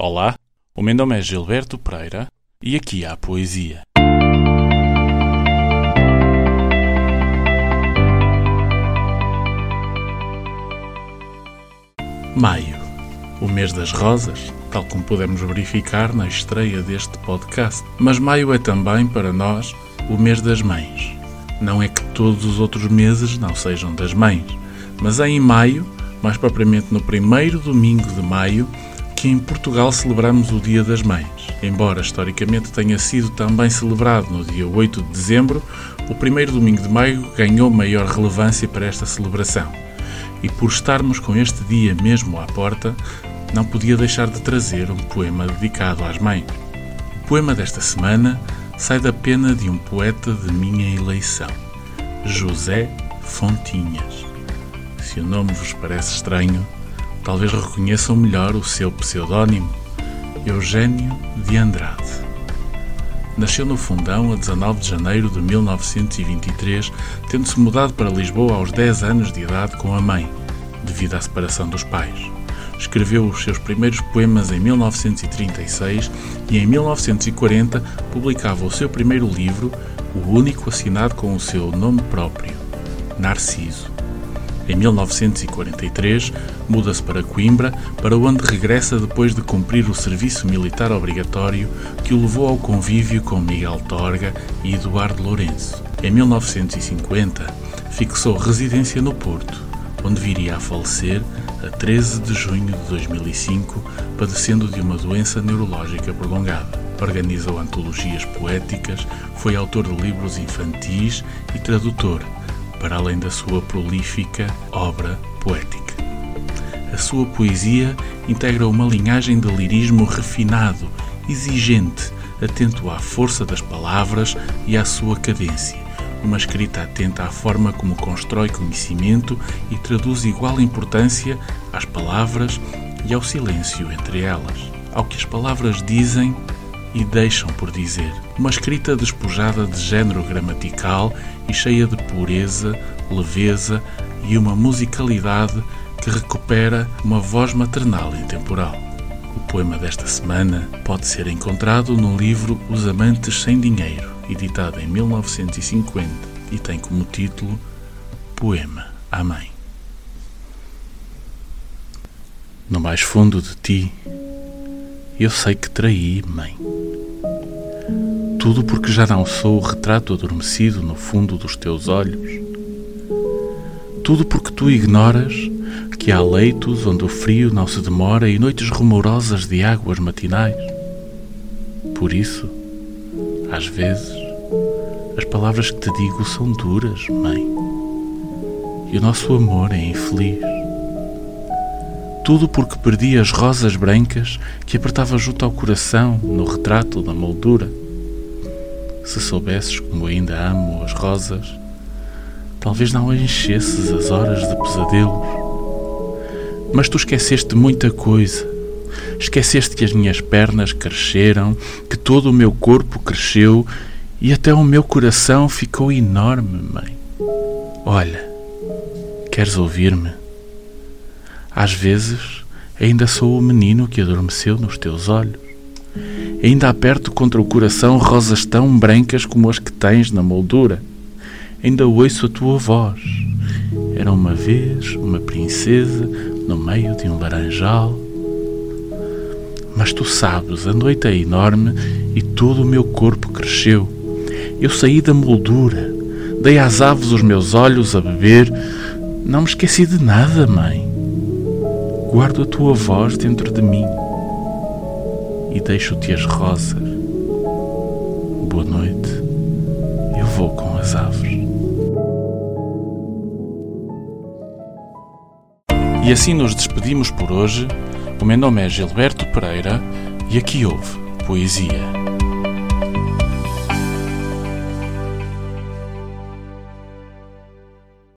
Olá, o meu nome é Gilberto Pereira e aqui há poesia. Maio, o mês das rosas, tal como podemos verificar na estreia deste podcast. Mas maio é também, para nós, o mês das mães. Não é que todos os outros meses não sejam das mães, mas é em maio, mais propriamente no primeiro domingo de maio, que em Portugal celebramos o Dia das Mães. Embora historicamente tenha sido também celebrado no dia 8 de dezembro, o primeiro domingo de maio ganhou maior relevância para esta celebração. E por estarmos com este dia mesmo à porta, não podia deixar de trazer um poema dedicado às mães. O poema desta semana sai da pena de um poeta de minha eleição, José Fontinhas. Se o nome vos parece estranho, talvez reconheçam melhor o seu pseudónimo, Eugênio de Andrade. Nasceu no Fundão a 19 de janeiro de 1923, tendo-se mudado para Lisboa aos 10 anos de idade com a mãe, devido à separação dos pais. Escreveu os seus primeiros poemas em 1936 e em 1940 publicava o seu primeiro livro, o único assinado com o seu nome próprio, Narciso. Em 1943, muda-se para Coimbra, para onde regressa depois de cumprir o serviço militar obrigatório que o levou ao convívio com Miguel Torga e Eduardo Lourenço. Em 1950, fixou residência no Porto, onde viria a falecer a 13 de junho de 2005, padecendo de uma doença neurológica prolongada. Organizou antologias poéticas, foi autor de livros infantis e tradutor, para além da sua prolífica obra poética. A sua poesia integra uma linhagem de lirismo refinado, exigente, atento à força das palavras e à sua cadência. Uma escrita atenta à forma como constrói conhecimento e traduz igual importância às palavras e ao silêncio entre elas, ao que as palavras dizem e deixam por dizer. Uma escrita despojada de género gramatical e cheia de pureza, leveza e uma musicalidade que recupera uma voz maternal intemporal. O poema desta semana pode ser encontrado no livro Os Amantes Sem Dinheiro, editado em 1950 e tem como título Poema à Mãe. No mais fundo de ti, eu sei que traí, mãe. Tudo porque já não sou o retrato adormecido no fundo dos teus olhos. Tudo porque tu ignoras que há leitos onde o frio não se demora e noites rumorosas de águas matinais. Por isso, às vezes, as palavras que te digo são duras, mãe. E o nosso amor é infeliz. Tudo porque perdi as rosas brancas que apertava junto ao coração no retrato da moldura. Se soubesses como ainda amo as rosas, talvez não enchesses as horas de pesadelos. Mas tu esqueceste muita coisa. Esqueceste que as minhas pernas cresceram, que todo o meu corpo cresceu e até o meu coração ficou enorme, mãe. Olha, queres ouvir-me? Às vezes ainda sou o menino que adormeceu nos teus olhos. Ainda aperto contra o coração rosas tão brancas como as que tens na moldura. Ainda ouço a tua voz. Era uma vez uma princesa no meio de um laranjal. Mas tu sabes, a noite é enorme e todo o meu corpo cresceu. Eu saí da moldura, dei às aves os meus olhos a beber. Não me esqueci de nada, mãe. Guardo a tua voz dentro de mim e deixo-te as rosas. Boa noite, eu vou com as aves. E assim nos despedimos por hoje. O meu nome é Gilberto Pereira e aqui houve Poesia.